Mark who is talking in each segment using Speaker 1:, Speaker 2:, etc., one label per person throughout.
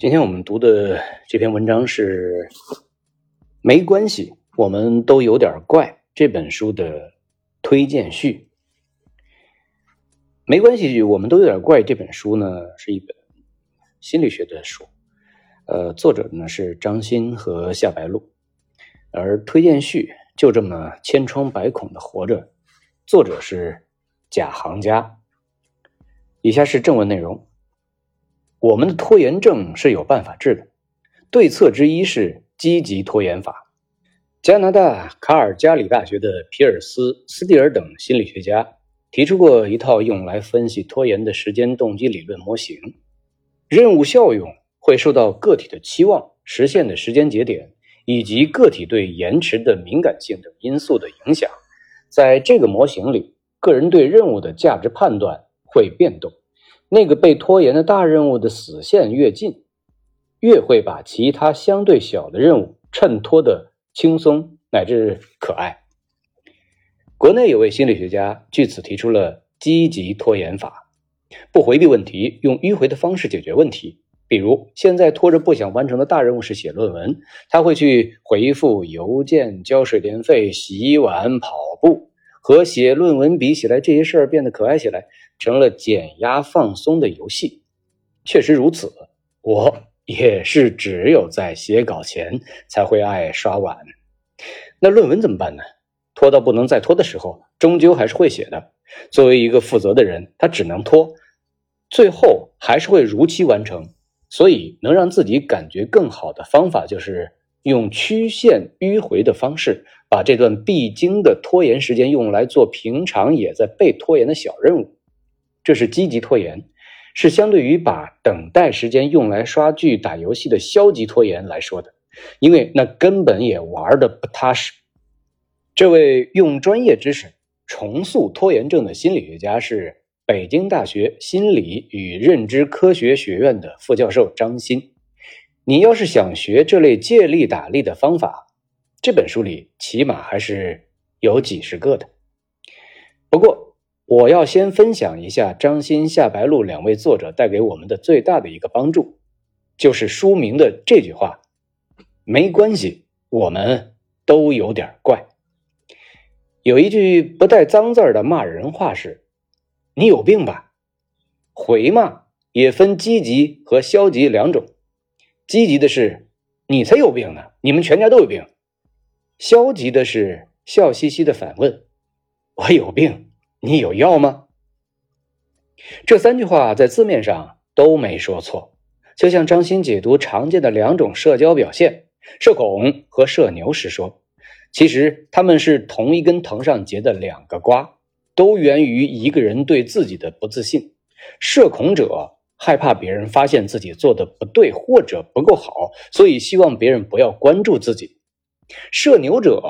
Speaker 1: 今天我们读的这篇文章是《没关系，我们都有点怪》这本书的推荐序。没关系，我们都有点怪。这本书呢是一本心理学的书，呃，作者呢是张欣和夏白露，而推荐序就这么千疮百孔的活着，作者是贾行家。以下是正文内容。我们的拖延症是有办法治的，对策之一是积极拖延法。加拿大卡尔加里大学的皮尔斯、斯蒂尔等心理学家提出过一套用来分析拖延的时间动机理论模型。任务效用会受到个体的期望、实现的时间节点以及个体对延迟的敏感性等因素的影响。在这个模型里，个人对任务的价值判断会变动。那个被拖延的大任务的死线越近，越会把其他相对小的任务衬托的轻松乃至可爱。国内有位心理学家据此提出了积极拖延法，不回避问题，用迂回的方式解决问题。比如，现在拖着不想完成的大任务是写论文，他会去回复邮件、交水电费、洗碗、跑步。和写论文比起来，这些事儿变得可爱起来。成了减压放松的游戏，确实如此。我也是只有在写稿前才会爱刷碗。那论文怎么办呢？拖到不能再拖的时候，终究还是会写的。作为一个负责的人，他只能拖，最后还是会如期完成。所以，能让自己感觉更好的方法，就是用曲线迂回的方式，把这段必经的拖延时间用来做平常也在被拖延的小任务。这是积极拖延，是相对于把等待时间用来刷剧、打游戏的消极拖延来说的，因为那根本也玩的不踏实。这位用专业知识重塑拖延症的心理学家是北京大学心理与认知科学学院的副教授张欣。你要是想学这类借力打力的方法，这本书里起码还是有几十个的。不过，我要先分享一下张欣、夏白露两位作者带给我们的最大的一个帮助，就是书名的这句话：“没关系，我们都有点怪。”有一句不带脏字的骂人话是：“你有病吧？”回骂也分积极和消极两种，积极的是“你才有病呢，你们全家都有病”，消极的是笑嘻嘻的反问：“我有病。”你有药吗？这三句话在字面上都没说错，就像张欣解读常见的两种社交表现——社恐和社牛时说，其实他们是同一根藤上结的两个瓜，都源于一个人对自己的不自信。社恐者害怕别人发现自己做的不对或者不够好，所以希望别人不要关注自己；社牛者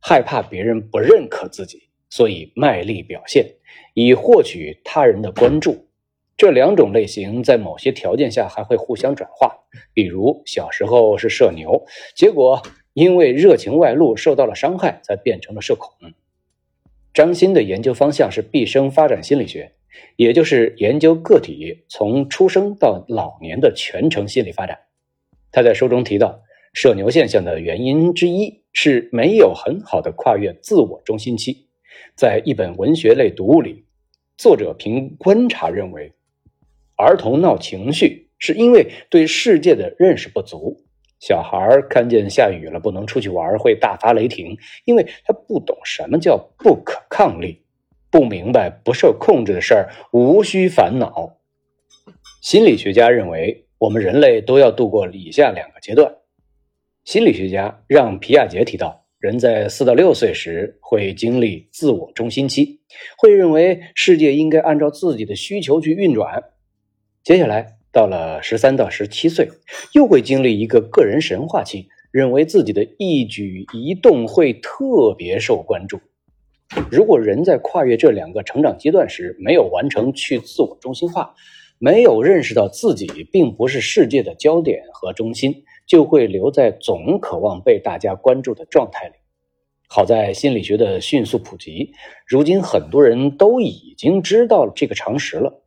Speaker 1: 害怕别人不认可自己。所以卖力表现，以获取他人的关注。这两种类型在某些条件下还会互相转化。比如小时候是社牛，结果因为热情外露受到了伤害，才变成了社恐。张欣的研究方向是毕生发展心理学，也就是研究个体从出生到老年的全程心理发展。他在书中提到，社牛现象的原因之一是没有很好的跨越自我中心期。在一本文学类读物里，作者凭观察认为，儿童闹情绪是因为对世界的认识不足。小孩看见下雨了不能出去玩，会大发雷霆，因为他不懂什么叫不可抗力，不明白不受控制的事儿无需烦恼。心理学家认为，我们人类都要度过以下两个阶段。心理学家让皮亚杰提到。人在四到六岁时会经历自我中心期，会认为世界应该按照自己的需求去运转。接下来到了十三到十七岁，又会经历一个个人神话期，认为自己的一举一动会特别受关注。如果人在跨越这两个成长阶段时没有完成去自我中心化，没有认识到自己并不是世界的焦点和中心。就会留在总渴望被大家关注的状态里。好在心理学的迅速普及，如今很多人都已经知道了这个常识了。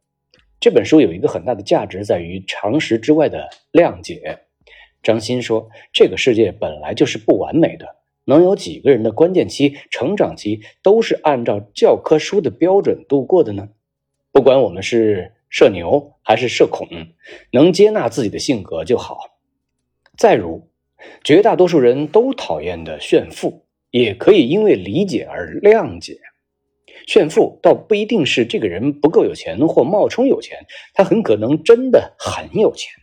Speaker 1: 这本书有一个很大的价值，在于常识之外的谅解。张欣说：“这个世界本来就是不完美的，能有几个人的关键期、成长期都是按照教科书的标准度过的呢？不管我们是社牛还是社恐，能接纳自己的性格就好。再如，绝大多数人都讨厌的炫富，也可以因为理解而谅解。”炫富倒不一定是这个人不够有钱或冒充有钱，他很可能真的很有钱。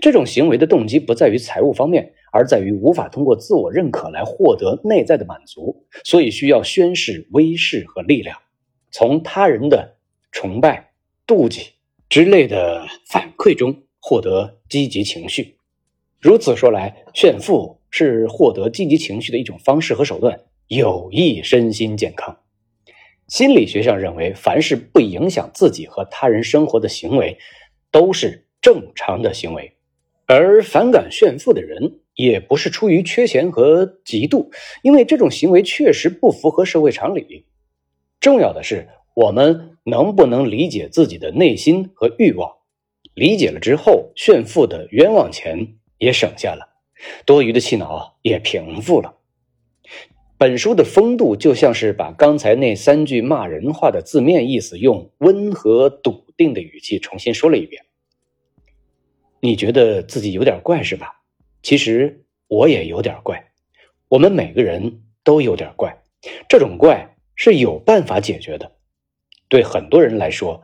Speaker 1: 这种行为的动机不在于财务方面，而在于无法通过自我认可来获得内在的满足，所以需要宣示威势和力量，从他人的崇拜、妒忌之类的反馈中获得积极情绪。如此说来，炫富是获得积极情绪的一种方式和手段，有益身心健康。心理学上认为，凡是不影响自己和他人生活的行为，都是正常的行为。而反感炫富的人，也不是出于缺钱和嫉妒，因为这种行为确实不符合社会常理。重要的是，我们能不能理解自己的内心和欲望？理解了之后，炫富的冤枉钱也省下了，多余的气恼也平复了。本书的风度就像是把刚才那三句骂人话的字面意思，用温和笃定的语气重新说了一遍。你觉得自己有点怪是吧？其实我也有点怪，我们每个人都有点怪。这种怪是有办法解决的。对很多人来说，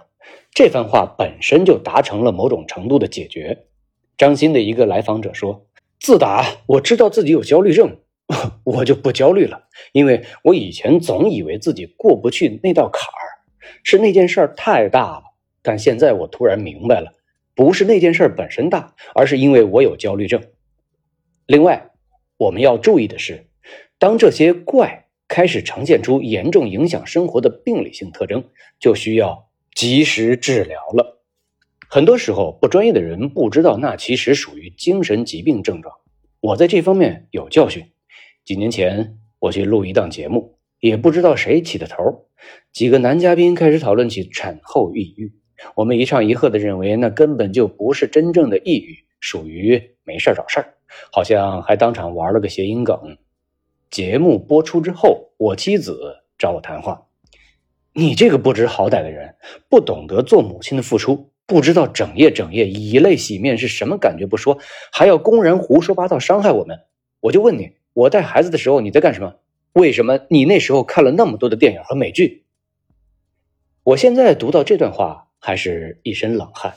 Speaker 1: 这番话本身就达成了某种程度的解决。张鑫的一个来访者说：“自打我知道自己有焦虑症。”我就不焦虑了，因为我以前总以为自己过不去那道坎儿，是那件事儿太大了。但现在我突然明白了，不是那件事儿本身大，而是因为我有焦虑症。另外，我们要注意的是，当这些怪开始呈现出严重影响生活的病理性特征，就需要及时治疗了。很多时候，不专业的人不知道，那其实属于精神疾病症状。我在这方面有教训。几年前，我去录一档节目，也不知道谁起的头，几个男嘉宾开始讨论起产后抑郁。我们一唱一和的认为，那根本就不是真正的抑郁，属于没事找事儿，好像还当场玩了个谐音梗。节目播出之后，我妻子找我谈话：“你这个不知好歹的人，不懂得做母亲的付出，不知道整夜整夜以泪洗面是什么感觉，不说，还要公然胡说八道伤害我们。”我就问你。我带孩子的时候你在干什么？为什么你那时候看了那么多的电影和美剧？我现在读到这段话，还是一身冷汗。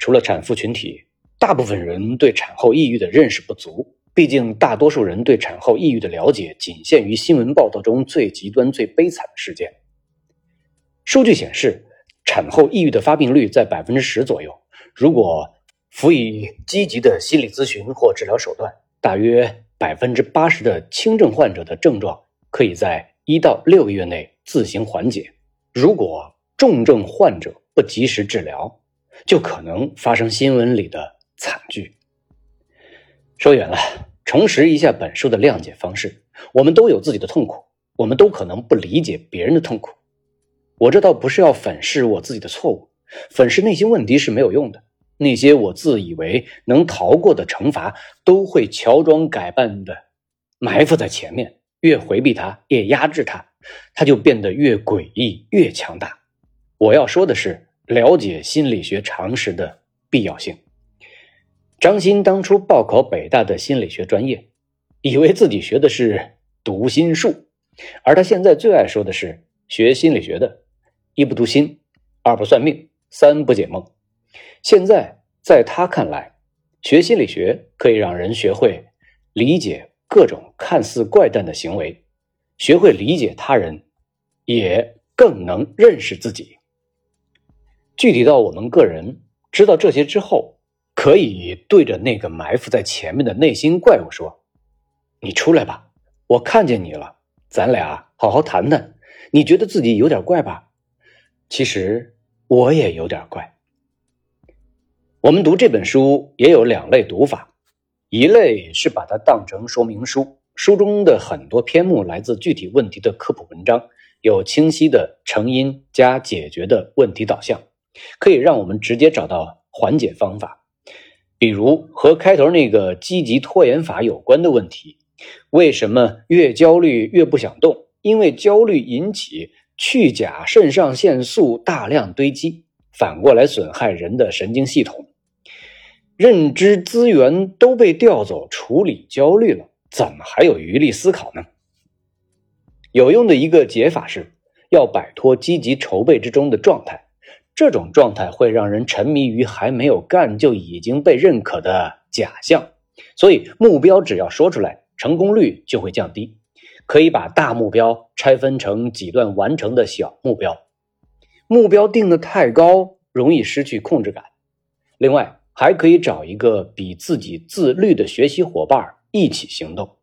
Speaker 1: 除了产妇群体，大部分人对产后抑郁的认识不足。毕竟，大多数人对产后抑郁的了解仅限于新闻报道中最极端、最悲惨的事件。数据显示，产后抑郁的发病率在百分之十左右。如果辅以积极的心理咨询或治疗手段，大约。百分之八十的轻症患者的症状可以在一到六个月内自行缓解。如果重症患者不及时治疗，就可能发生新闻里的惨剧。说远了，重拾一下本书的谅解方式。我们都有自己的痛苦，我们都可能不理解别人的痛苦。我这倒不是要粉饰我自己的错误，粉饰内心问题是没有用的。那些我自以为能逃过的惩罚，都会乔装改扮的埋伏在前面。越回避它，越压制它，它就变得越诡异、越强大。我要说的是，了解心理学常识的必要性。张欣当初报考北大的心理学专业，以为自己学的是读心术，而他现在最爱说的是，学心理学的，一不读心，二不算命，三不解梦。现在，在他看来，学心理学可以让人学会理解各种看似怪诞的行为，学会理解他人，也更能认识自己。具体到我们个人，知道这些之后，可以对着那个埋伏在前面的内心怪物说：“你出来吧，我看见你了，咱俩好好谈谈。你觉得自己有点怪吧？其实我也有点怪。”我们读这本书也有两类读法，一类是把它当成说明书，书中的很多篇目来自具体问题的科普文章，有清晰的成因加解决的问题导向；可以让我们直接找到缓解方法。比如和开头那个积极拖延法有关的问题：为什么越焦虑越不想动？因为焦虑引起去甲肾上腺素大量堆积，反过来损害人的神经系统。认知资源都被调走处理焦虑了，怎么还有余力思考呢？有用的一个解法是，要摆脱积极筹备之中的状态。这种状态会让人沉迷于还没有干就已经被认可的假象，所以目标只要说出来，成功率就会降低。可以把大目标拆分成几段完成的小目标。目标定的太高，容易失去控制感。另外，还可以找一个比自己自律的学习伙伴一起行动。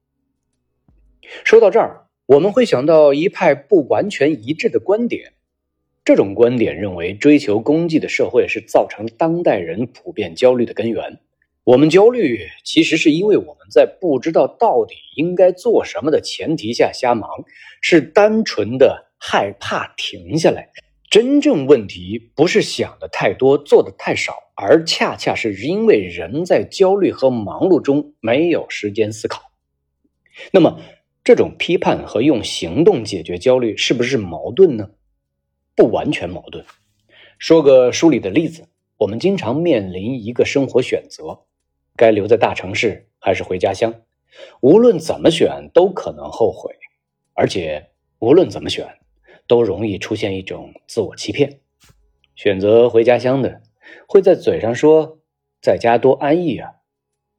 Speaker 1: 说到这儿，我们会想到一派不完全一致的观点。这种观点认为，追求功绩的社会是造成当代人普遍焦虑的根源。我们焦虑，其实是因为我们在不知道到底应该做什么的前提下瞎忙，是单纯的害怕停下来。真正问题不是想的太多，做的太少，而恰恰是因为人在焦虑和忙碌中没有时间思考。那么，这种批判和用行动解决焦虑是不是矛盾呢？不完全矛盾。说个书里的例子，我们经常面临一个生活选择：该留在大城市还是回家乡？无论怎么选，都可能后悔，而且无论怎么选，都容易出现一种自我欺骗。选择回家乡的，会在嘴上说在家多安逸啊，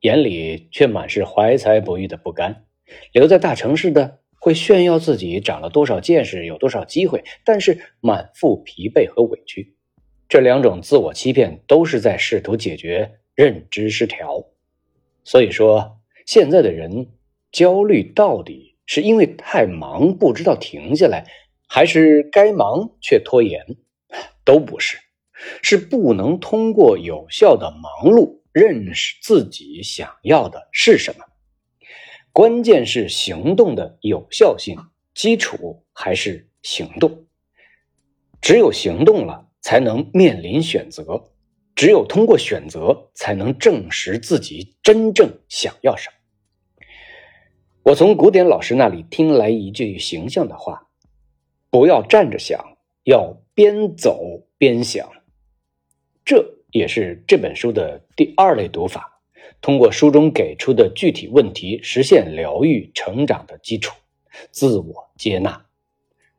Speaker 1: 眼里却满是怀才不遇的不甘；留在大城市的。会炫耀自己长了多少见识，有多少机会，但是满腹疲惫和委屈。这两种自我欺骗都是在试图解决认知失调。所以说，现在的人焦虑到底是因为太忙不知道停下来，还是该忙却拖延？都不是，是不能通过有效的忙碌认识自己想要的是什么。关键是行动的有效性，基础还是行动。只有行动了，才能面临选择；只有通过选择，才能证实自己真正想要什么。我从古典老师那里听来一句形象的话：“不要站着想，要边走边想。”这也是这本书的第二类读法。通过书中给出的具体问题，实现疗愈成长的基础，自我接纳。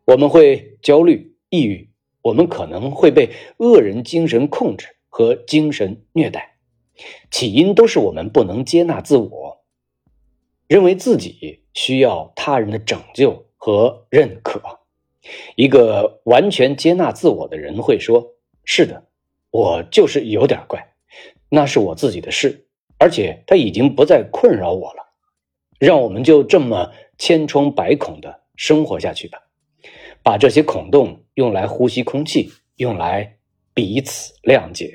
Speaker 1: 我们会焦虑、抑郁，我们可能会被恶人精神控制和精神虐待，起因都是我们不能接纳自我，认为自己需要他人的拯救和认可。一个完全接纳自我的人会说：“是的，我就是有点怪，那是我自己的事。”而且他已经不再困扰我了，让我们就这么千疮百孔的生活下去吧，把这些孔洞用来呼吸空气，用来彼此谅解。